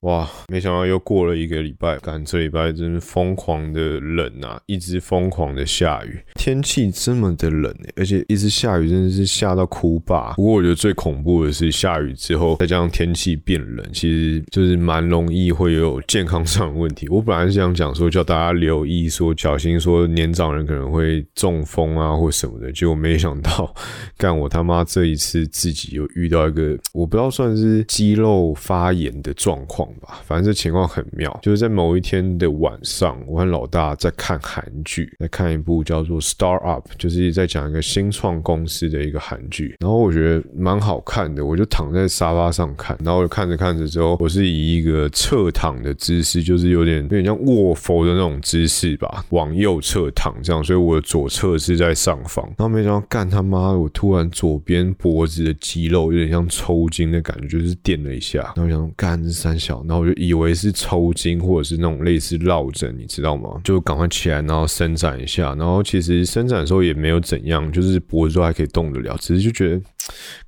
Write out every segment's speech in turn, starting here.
哇，没想到又过了一个礼拜，干这礼拜真是疯狂的冷啊，一直疯狂的下雨，天气这么的冷哎，而且一直下雨，真的是下到哭吧。不过我觉得最恐怖的是下雨之后，再加上天气变冷，其实就是蛮容易会有健康上的问题。我本来是想讲说叫大家留意，说小心说年长人可能会中风啊或什么的，结果没想到，干我他妈这一次自己又遇到一个我不知道算是肌肉发炎的状况吧，反正这情况很妙，就是在某一天的晚上，我和老大在看韩剧，在看一部叫做《Star Up》，就是在讲一个新创公司的一个韩剧，然后我觉得蛮好看的，我就躺在沙发上看，然后我看着看着之后，我是以一个侧躺的姿势，就是有点有点像卧佛的那种姿势吧，往右侧躺这样，所以我的左侧是在上方，然后没想到干他妈的，我突然左边脖子的肌肉有点像抽筋的感觉，就是电了一下，然后想干这三小，然后我就以为是抽筋或者是那种类似落枕，你知道吗？就赶快起来，然后伸展一下，然后其实伸展的时候也没有怎样，就是脖子都还可以动得了，只是就觉得。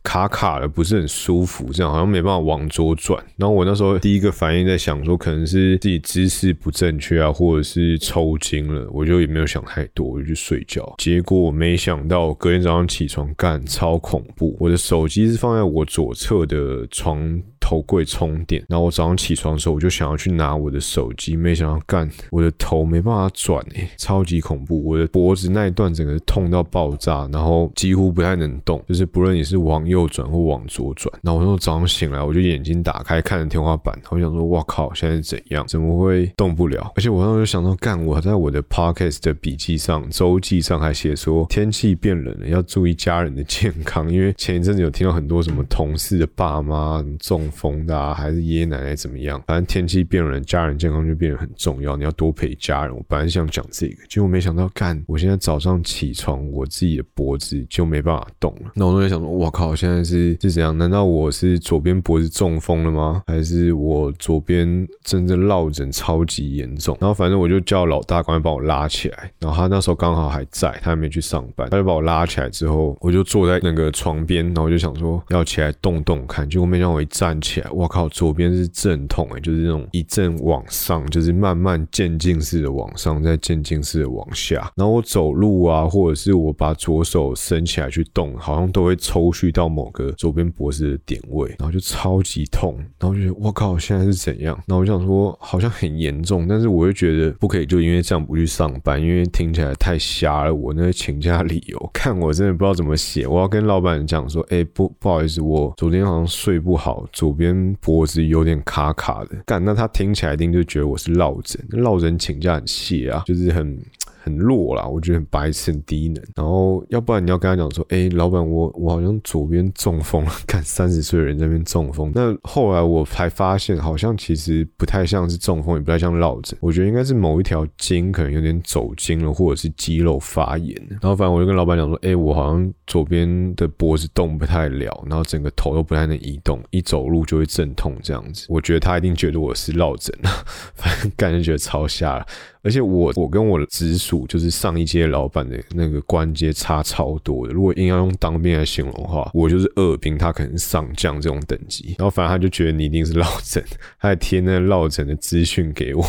卡卡的不是很舒服，这样好像没办法往左转。然后我那时候第一个反应在想说，可能是自己姿势不正确啊，或者是抽筋了。我就也没有想太多，我就去睡觉。结果没想到隔天早上起床干超恐怖。我的手机是放在我左侧的床头柜充电，然后我早上起床的时候，我就想要去拿我的手机，没想到干我的头没办法转诶，超级恐怖。我的脖子那一段整个痛到爆炸，然后几乎不太能动，就是不论你是往右转或往左转，然后我那早上醒来，我就眼睛打开看着天花板，我想说，哇靠，现在是怎样？怎么会动不了？而且我当时就想到，干，我在我的 podcast 的笔记上、周记上还写说，天气变冷了，要注意家人的健康，因为前一阵子有听到很多什么同事的爸妈中风的，还是爷爷奶奶怎么样，反正天气变冷，家人健康就变得很重要，你要多陪家人。我本来想讲这个，结果没想到，干，我现在早上起床，我自己的脖子就没办法动了。那我就在想说，我靠，现在是是怎样？难道我是左边脖子中风了吗？还是我左边真正落枕超级严重？然后反正我就叫老大赶快把我拉起来。然后他那时候刚好还在，他还没去上班，他就把我拉起来之后，我就坐在那个床边，然后我就想说要起来动动看。结果没想到我一站起来，我靠，左边是阵痛哎，就是那种一阵往上，就是慢慢渐进式的往上，再渐进式的往下。然后我走路啊，或者是我把左手伸起来去动，好像都会抽蓄到某个左边脖子的点位，然后就超级痛，然后就觉得我靠，现在是怎样？然后我想说好像很严重，但是我又觉得不可以，就因为这样不去上班，因为听起来太瞎了。我那个请假理由，看我真的不知道怎么写。我要跟老板讲说，哎，不不好意思，我昨天好像睡不好，左边脖子有点卡卡的。干，那他听起来一定就觉得我是落枕，落枕请假很谢啊，就是很。很弱啦，我觉得很白痴、很低能。然后，要不然你要跟他讲说：“哎，老板，我我好像左边中风了。”看三十岁的人在那边中风。那后来我才发现，好像其实不太像是中风，也不太像落枕。我觉得应该是某一条筋可能有点走筋了，或者是肌肉发炎。然后，反正我就跟老板讲说：“哎，我好像左边的脖子动不太了，然后整个头都不太能移动，一走路就会阵痛这样子。”我觉得他一定觉得我是落枕了 反正感觉觉得超吓了。而且我我跟我直属就是上一届老板的那个关节差超多的。如果硬要用当兵来形容的话，我就是二兵，他可能上将这种等级。然后反正他就觉得你一定是落枕，他还贴那落枕的资讯给我。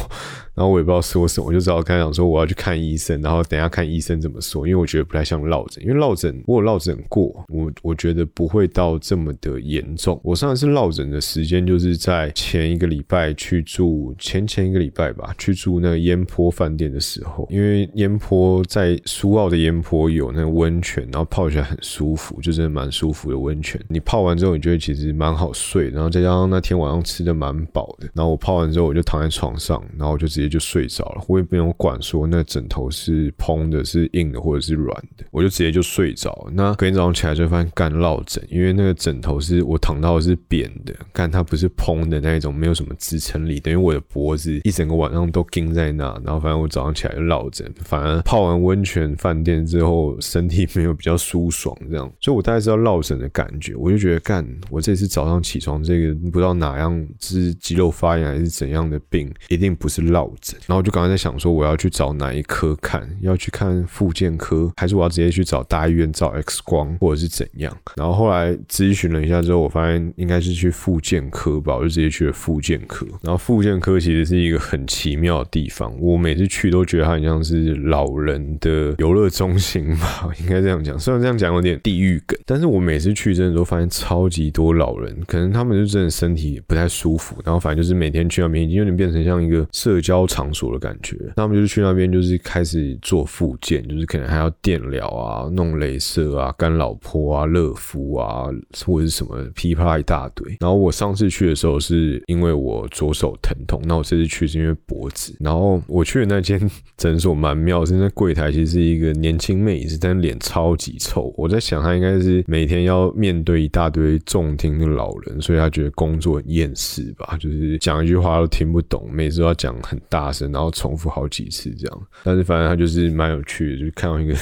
然后我也不知道说什么，我就只好跟他讲说我要去看医生，然后等下看医生怎么说，因为我觉得不太像落枕，因为落枕我有落枕过，我我觉得不会到这么的严重。我上一次落枕的时间就是在前一个礼拜去住前前一个礼拜吧，去住那个烟坡饭店的时候，因为烟坡在苏澳的烟坡有那个温泉，然后泡起来很舒服，就真的蛮舒服的温泉。你泡完之后，你觉得其实蛮好睡，然后再加上那天晚上吃的蛮饱的，然后我泡完之后我就躺在床上，然后我就直接。就睡着了，我也不用管说那枕头是蓬的、是硬的或者是软的，我就直接就睡着。那隔天早上起来就发现干落枕，因为那个枕头是我躺到是扁的，干它不是蓬的那一种，没有什么支撑力，等于我的脖子一整个晚上都钉在那，然然后反正我早上起来就落枕，反而泡完温泉饭店之后，身体没有比较舒爽这样，所以我大概知道落枕的感觉，我就觉得干，我这次早上起床这个不知道哪样是肌肉发炎还是怎样的病，一定不是落枕，然后我就刚才在想说我要去找哪一科看，要去看复健科，还是我要直接去找大医院照 X 光，或者是怎样？然后后来咨询了一下之后，我发现应该是去复健科吧，我就直接去了复健科。然后复健科其实是一个很奇妙的地方，我每次去都觉得它很像是老人的游乐中心吧，应该这样讲。虽然这样讲有点地狱梗，但是我每次去真的都发现超级多老人，可能他们就真的身体不太舒服，然后反正就是每天去那边已经有点变成像一个社交场所的感觉。那他们就是去那边就是开始做复健，就是可能还要电疗啊、弄镭射啊、干老婆啊、热敷啊，或者是什么噼啪一大堆。然后我上次去的时候是因为我左手疼痛，那我这次去是因为脖子。然后我去的那间诊所蛮妙，是那柜台其实是一个年轻妹子，但脸超级臭。我在想她应该是每天要面对一大堆重听的老人，所以她觉得工作很厌世吧，就是讲一句话都听不懂，每次都要讲很大声，然后重复好几次这样。但是反正她就是蛮有趣的，就是看到一个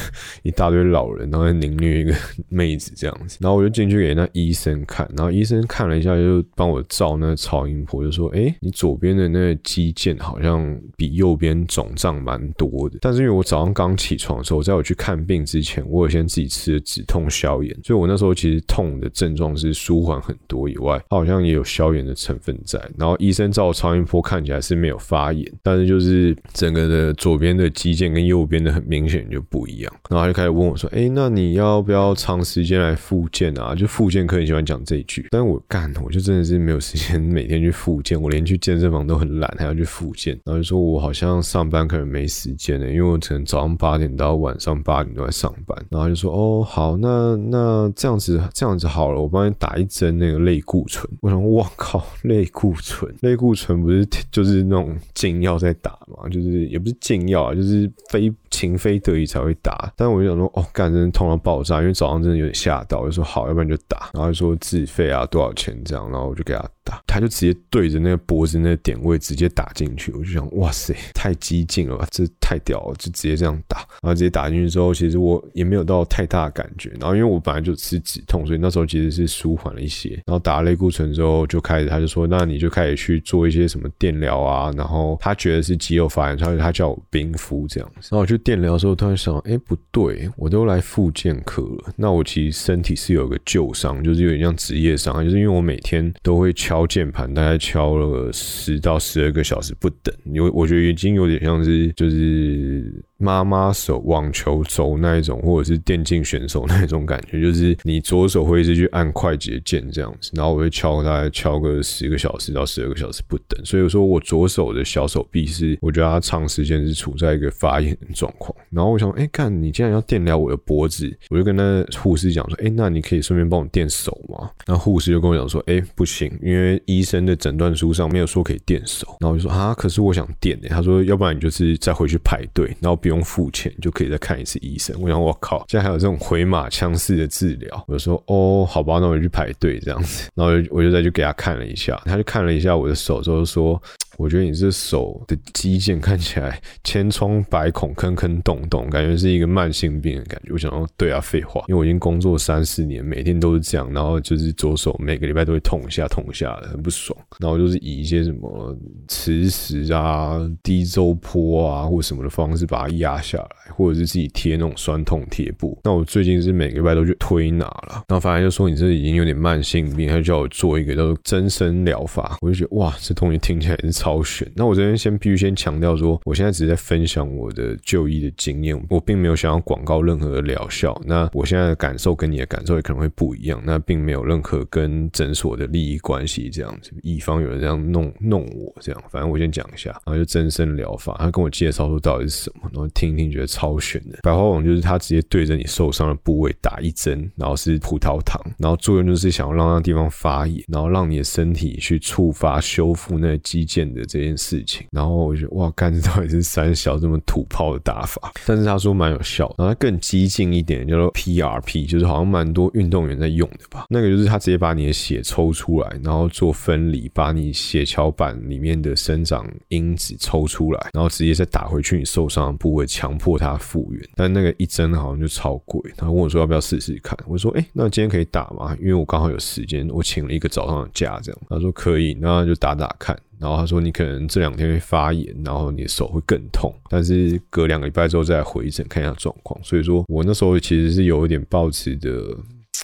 一大堆老人，然后凌虐一个妹子这样子。然后我就进去给那医生看，然后医生看了一下，就帮我照那个超音波，就说：“哎，你左边的那个肌腱好像比右边肿胀蛮多的。”但是因为我早上刚起床的时候，在我去看病之前，我有先自己吃了止痛消炎，所以我那时候其实痛的症状是舒缓很多以外，它好像也有消炎的成分在。然后医生照超音波看起来是没有发炎，但是就是整个的左边的肌腱跟右边的很明显就不一样。然后他就开始问我说：“哎，那你要不要长时间来复健啊？”就复健科很喜欢讲这一句，但是我干，我就真的是没有时间每天去复健，我连去健身房都很懒，还要去复健。然后就说我好像上班可能没时间了，因为我可能早上八点到晚上八点都在上班。然后就说：“哦，好，那那这样子这样子好了，我帮你打一针那个类固醇。”我想，我靠，类固醇，类固醇不是就是那种禁药在打嘛？就是也不是禁药啊，就是非情非得已才会打。但是我就想说，哦，干，真的痛到爆炸，因为早上真的有点吓到，我就说好，要不然就打。然后就说自费啊，多少钱这样，然后我就给他打，他就直接对着那个脖子那个点位直接打进去。我就想，哇塞，太激进了吧，这太屌了，就直接这样打。然后直接打进去之后，其实我也没有到太大的感觉。然后因为我本来就吃止痛，所以那时候其实是舒缓了一些。然后打了类固醇之后，就开始他就说，那你就开始去做一些什么电疗啊。然后他觉得是肌肉发炎，所以他叫我冰敷这样子。然后我去电疗的时候，突然想，哎，不对，我都来复健科了，那我其实身体是有个旧伤，就是有点像职业伤，就是因为我每天都会敲键盘，大概敲了十到十二个小时不等，因为我觉得已经有点像是就是。是妈妈手网球肘那一种，或者是电竞选手那一种感觉，就是你左手会一直去按快捷键这样子，然后我会敲大概敲个十个小时到十二个小时不等。所以我说我左手的小手臂是，我觉得它长时间是处在一个发炎状况。然后我想，哎，看你竟然要电疗我的脖子，我就跟那护士讲说，哎，那你可以顺便帮我电手吗？那护士就跟我讲说，哎，不行，因为医生的诊断书上没有说可以电手。然后我就说啊，可是我想电。他说，要不然你就是再回去排队，然后。不用付钱就可以再看一次医生。我想，我靠，现在还有这种回马枪式的治疗。我说，哦，好吧，那我就去排队这样子。然后我就再去给他看了一下，他就看了一下我的手之后说。我觉得你这手的肌腱看起来千疮百孔、坑坑洞洞，感觉是一个慢性病的感觉。我想说，对啊，废话，因为我已经工作三四年，每天都是这样，然后就是左手每个礼拜都会痛一下、痛一下的，很不爽。然后就是以一些什么磁石啊、低周波啊或什么的方式把它压下来，或者是自己贴那种酸痛贴布。那我最近是每个礼拜都去推拿了，然后反正就说你这已经有点慢性病，他就叫我做一个叫做增生疗法。我就觉得哇，这东西听起来是超。挑选。那我这边先必须先强调说，我现在只是在分享我的就医的经验，我并没有想要广告任何的疗效。那我现在的感受跟你的感受也可能会不一样，那并没有任何跟诊所的利益关系。这样子，乙方有人这样弄弄我，这样，反正我先讲一下。然后就增生疗法，他跟我介绍说到底是什么，然后听一听，觉得超悬的。白花网就是他直接对着你受伤的部位打一针，然后是葡萄糖，然后作用就是想要让那地方发炎，然后让你的身体去触发修复那肌腱。的这件事情。然后我觉得哇，干这到底是三小这么土炮的打法？但是他说蛮有效，然后更激进一点，叫做 PRP，就是好像蛮多运动员在用的吧？那个就是他直接把你的血抽出来，然后做分离，把你血小板里面的生长因子抽出来，然后直接再打回去你受伤的部位，强迫它复原。但那个一针好像就超贵，他问我说要不要试试看？我说哎，那今天可以打吗？因为我刚好有时间，我请了一个早上的假，这样。他说可以，那就打打看。然后他说你可能这两天会发炎，然后你的手会更痛，但是隔两个礼拜之后再回诊看一下状况。所以说我那时候其实是有一点抱持的。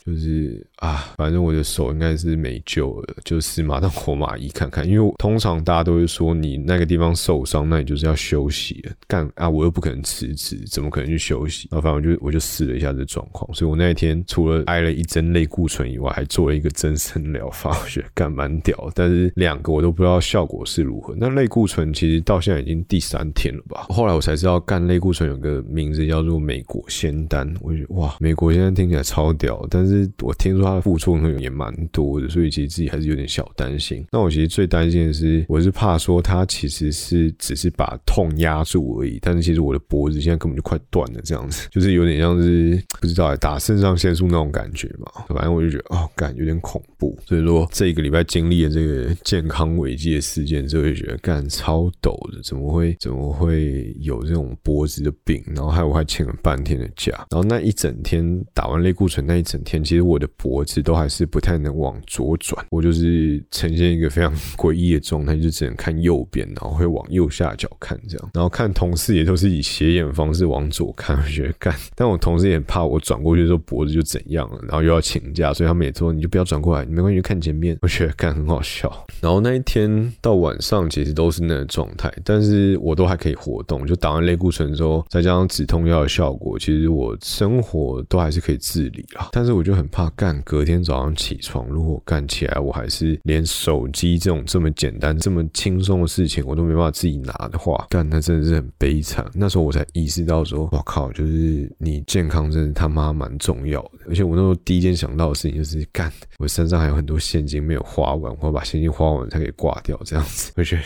就是啊，反正我的手应该是没救了，就死马当活马医看看。因为通常大家都会说，你那个地方受伤，那你就是要休息。干啊，我又不可能辞职，怎么可能去休息？然后反正我就我就试了一下这状况，所以我那一天除了挨了一针类固醇以外，还做了一个增生疗法，我觉得干蛮屌。但是两个我都不知道效果是如何。那类固醇其实到现在已经第三天了吧？后来我才知道，干类固醇有个名字叫做美国仙丹。我觉得哇，美国仙丹听起来超屌，但是。我听说他的副作用也蛮多的，所以其实自己还是有点小担心。那我其实最担心的是，我是怕说他其实是只是把痛压住而已，但是其实我的脖子现在根本就快断了，这样子 就是有点像是不知道打肾上腺素那种感觉嘛。反正我就觉得哦，感有点恐怖。所以说这一个礼拜经历了这个健康危机的事件之后，就觉得干超抖的，怎么会怎么会有这种脖子的病？然后还有我还请了半天的假，然后那一整天打完类固醇那一整天，其实。我的脖子都还是不太能往左转，我就是呈现一个非常诡异的状态，就只能看右边，然后会往右下角看这样，然后看同事也都是以斜眼方式往左看，我觉得干，但我同事也怕我转过去之后脖子就怎样了，然后又要请假，所以他们也说你就不要转过来，没关系，看前面。我觉得干很好笑。然后那一天到晚上其实都是那个状态，但是我都还可以活动，就打完类固醇之后，再加上止痛药的效果，其实我生活都还是可以自理啊。但是我就很。怕干，隔天早上起床，如果干起来，我还是连手机这种这么简单、这么轻松的事情，我都没办法自己拿的话，干，那真的是很悲惨。那时候我才意识到，说，我靠，就是你健康真的他妈蛮重要的。而且我那时候第一件想到的事情就是，干，我身上还有很多现金没有花完，我要把现金花完才可以挂掉，这样子。我觉得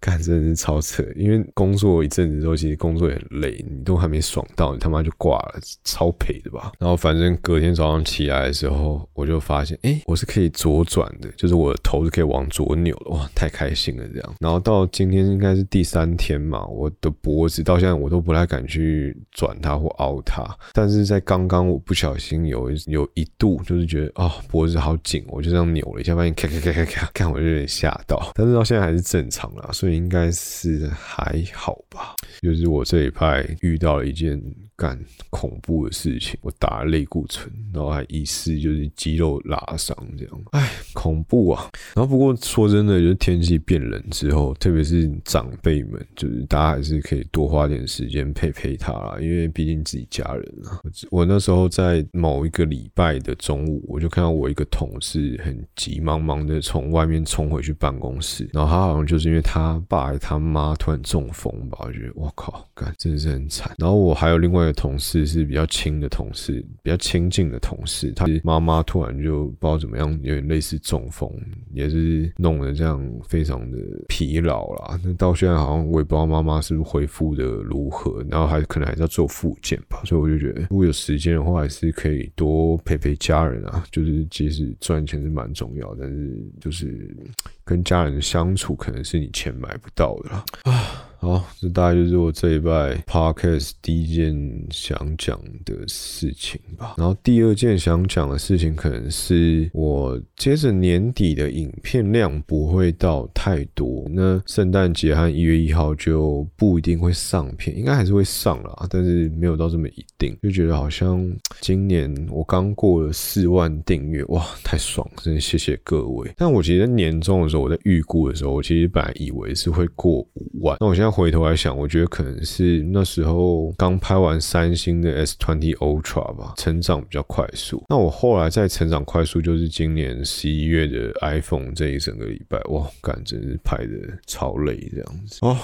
干真的是超扯，因为工作一阵子之后，其实工作也很累，你都还没爽到，你他妈就挂了，超赔的吧。然后反正隔天早上起来。的时候，我就发现，哎，我是可以左转的，就是我的头是可以往左扭的，哇，太开心了这样。然后到今天应该是第三天嘛，我的脖子到现在我都不太敢去转它或凹它。但是在刚刚我不小心有有一度就是觉得啊脖子好紧，我就这样扭了一下，发现咔咔咔咔咔，看我就有点吓到。但是到现在还是正常啦，所以应该是还好吧。就是我这一派遇到了一件。干恐怖的事情，我打了类固醇，然后还疑似就是肌肉拉伤这样，哎，恐怖啊！然后不过说真的，就是天气变冷之后，特别是长辈们，就是大家还是可以多花点时间陪陪他啦，因为毕竟自己家人啊。我那时候在某一个礼拜的中午，我就看到我一个同事很急忙忙的从外面冲回去办公室，然后他好像就是因为他爸他妈突然中风吧，我觉得我靠，干真的是很惨。然后我还有另外一个。同事是比较亲的同事，比较亲近的同事。是他妈妈突然就不知道怎么样，有点类似中风，也是弄得这样非常的疲劳啦。那到现在好像我也不知道妈妈是不是恢复的如何，然后还可能还是要做复健吧。所以我就觉得，如果有时间的话，还是可以多陪陪家人啊。就是即使赚钱是蛮重要，但是就是跟家人相处，可能是你钱买不到的啦。啊。好，这大概就是我这一拜 podcast 第一件想讲的事情吧。然后第二件想讲的事情，可能是我接着年底的影片量不会到太多。那圣诞节和一月一号就不一定会上片，应该还是会上啦，但是没有到这么一定。就觉得好像今年我刚过了四万订阅，哇，太爽了！真的谢谢各位。但我其实年终的时候，我在预估的时候，我其实本来以为是会过五万。那我现在。回头来想，我觉得可能是那时候刚拍完三星的 S Twenty Ultra 吧，成长比较快速。那我后来再成长快速，就是今年十一月的 iPhone 这一整个礼拜，哇，感真是拍的超累这样子哦。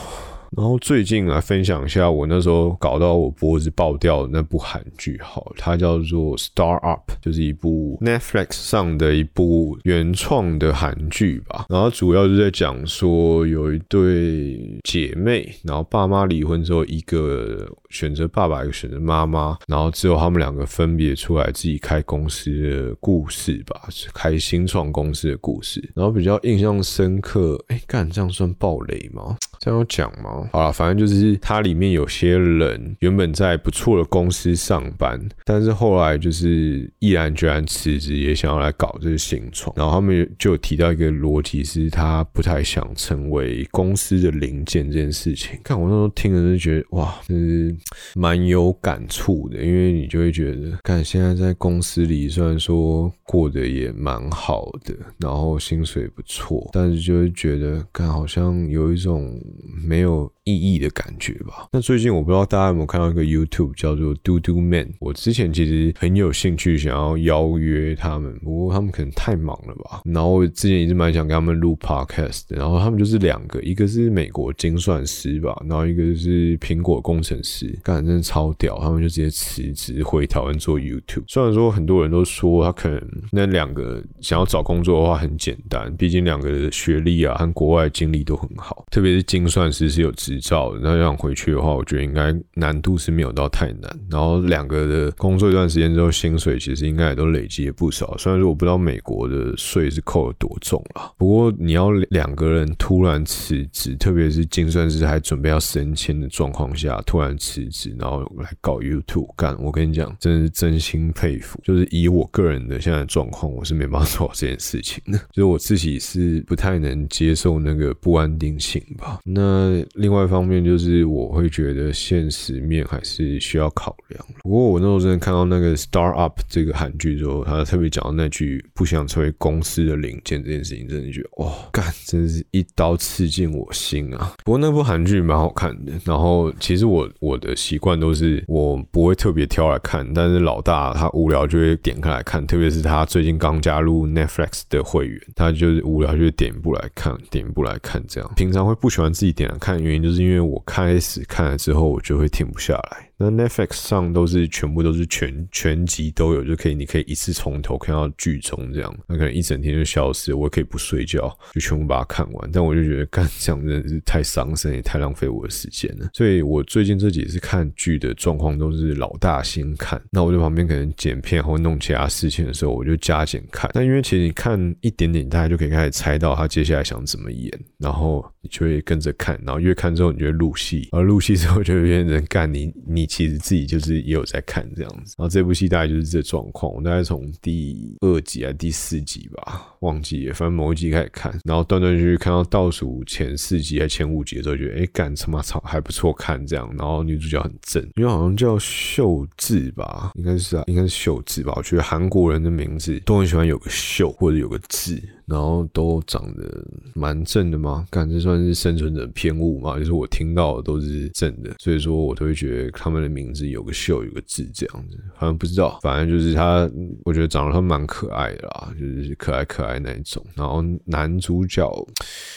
然后最近来分享一下我那时候搞到我脖子爆掉的那部韩剧，好，它叫做《Star Up》，就是一部 Netflix 上的一部原创的韩剧吧。然后主要是在讲说有一对姐妹，然后爸妈离婚之后，一个选择爸爸，一个选择妈妈，然后之后他们两个分别出来自己开公司的故事吧，开新创公司的故事。然后比较印象深刻，哎，干这样算暴雷吗？这样讲吗？好了，反正就是它里面有些人原本在不错的公司上班，但是后来就是毅然决然辞职，也想要来搞这个新创。然后他们就有提到一个逻辑，是他不太想成为公司的零件这件事情。看我那时候听了就觉得哇，就是蛮有感触的，因为你就会觉得，看现在在公司里虽然说过得也蛮好的，然后薪水不错，但是就会觉得，看好像有一种。没有。意义的感觉吧。那最近我不知道大家有没有看到一个 YouTube 叫做 Do Do Man。我之前其实很有兴趣想要邀约他们，不过他们可能太忙了吧。然后我之前一直蛮想跟他们录 Podcast。然后他们就是两个，一个是美国精算师吧，然后一个是苹果工程师，干真的超屌。他们就直接辞职回台湾做 YouTube。虽然说很多人都说他可能那两个想要找工作的话很简单，毕竟两个学历啊和国外经历都很好，特别是精算师是有职。照，那想回去的话，我觉得应该难度是没有到太难。然后两个的工作一段时间之后，薪水其实应该也都累积了不少。虽然说我不知道美国的税是扣了多重了，不过你要两个人突然辞职，特别是精算师还准备要升迁的状况下突然辞职，然后来搞 YouTube 干，我跟你讲，真是真心佩服。就是以我个人的现在状况，我是没办法做这件事情的。就是我自己是不太能接受那个不安定性吧。那另外。方面就是我会觉得现实面还是需要考量。不过我那时候真的看到那个《Star Up》这个韩剧之后，他特别讲到那句“不想成为公司的零件”这件事情，真的觉得哇，干，真是一刀刺进我心啊！不过那部韩剧蛮好看的。然后其实我我的习惯都是我不会特别挑来看，但是老大他无聊就会点开来看，特别是他最近刚加入 Netflix 的会员，他就是无聊就会点一部来看，点一部来看这样。平常会不喜欢自己点来看，原因就是。是因为我开始看了之后，我就会停不下来。那 Netflix 上都是全部都是全全集都有，就可以你可以一次从头看到剧终这样。那可能一整天就消失，我也可以不睡觉就全部把它看完。但我就觉得干这样真的是太伤身，也太浪费我的时间了。所以我最近这几次看剧的状况都是老大先看，那我在旁边可能剪片或弄其他事情的时候，我就加减看。但因为其实你看一点点，大家就可以开始猜到他接下来想怎么演，然后你就会跟着看，然后越看之后你就会入戏，而入戏之后就会变成干你你。其实自己就是也有在看这样子，然后这部戏大概就是这状况。我大概从第二集啊第四集吧，忘记了，反正某一集开始看，然后断断续续看到倒数前四集还前五集的时候，觉得哎，干他妈操还不错看这样。然后女主角很正，因为好像叫秀智吧，应该是啊，应该是秀智吧。我觉得韩国人的名字都很喜欢有个秀或者有个智。然后都长得蛮正的吗？感觉算是生存者偏误嘛，就是我听到的都是正的，所以说我都会觉得他们的名字有个秀有个字这样子，好像不知道，反正就是他，我觉得长得他蛮可爱的啦，就是可爱可爱那一种。然后男主角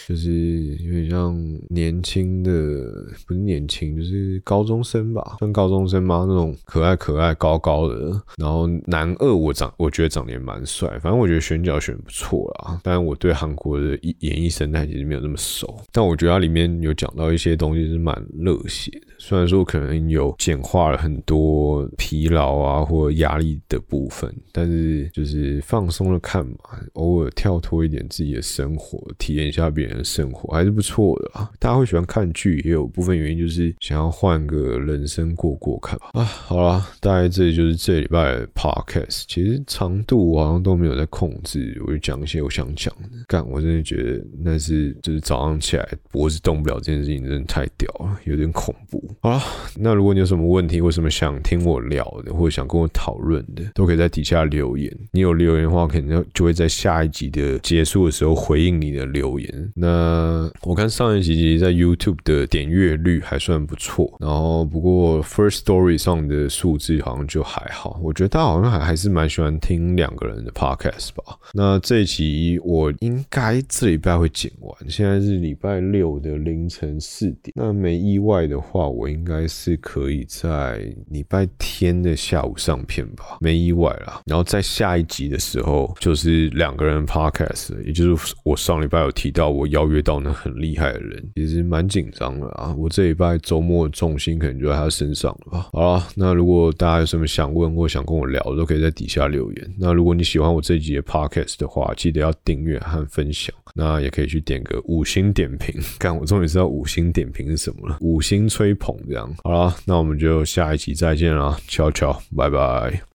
就是有点像年轻的，不是年轻，就是高中生吧，算高中生吗？那种可爱可爱高高的。然后男二我长，我觉得长得也蛮帅，反正我觉得选角选不错啦。当然，我对韩国的演艺生态其实没有那么熟，但我觉得它里面有讲到一些东西是蛮热血。虽然说可能有简化了很多疲劳啊或压力的部分，但是就是放松了看嘛，偶尔跳脱一点自己的生活，体验一下别人的生活，还是不错的啊。大家会喜欢看剧，也有部分原因就是想要换个人生过过看吧。啊，好了，大概这里就是这礼拜的 podcast，其实长度我好像都没有在控制，我就讲一些我想。讲的干，我真的觉得那是就是早上起来脖子动不了这件事情，真的太屌了，有点恐怖。好了，那如果你有什么问题，或什么想听我聊的，或者想跟我讨论的，都可以在底下留言。你有留言的话，肯定就会在下一集的结束的时候回应你的留言。那我看上一集其实在 YouTube 的点阅率还算不错，然后不过 First Story 上的数字好像就还好。我觉得大家好像还还是蛮喜欢听两个人的 Podcast 吧。那这一集。我应该这礼拜会剪完。现在是礼拜六的凌晨四点，那没意外的话，我我应该是可以在礼拜天的下午上片吧，没意外啦。然后在下一集的时候，就是两个人 podcast，也就是我上礼拜有提到我邀约到那很厉害的人，其实蛮紧张的啊。我这礼拜周末重心可能就在他身上了吧。好了，那如果大家有什么想问或想跟我聊，都可以在底下留言。那如果你喜欢我这集的 podcast 的话，记得要订阅和分享。那也可以去点个五星点评，看我终于知道五星点评是什么了，五星吹捧这样。好了，那我们就下一期再见啦，悄悄，拜拜。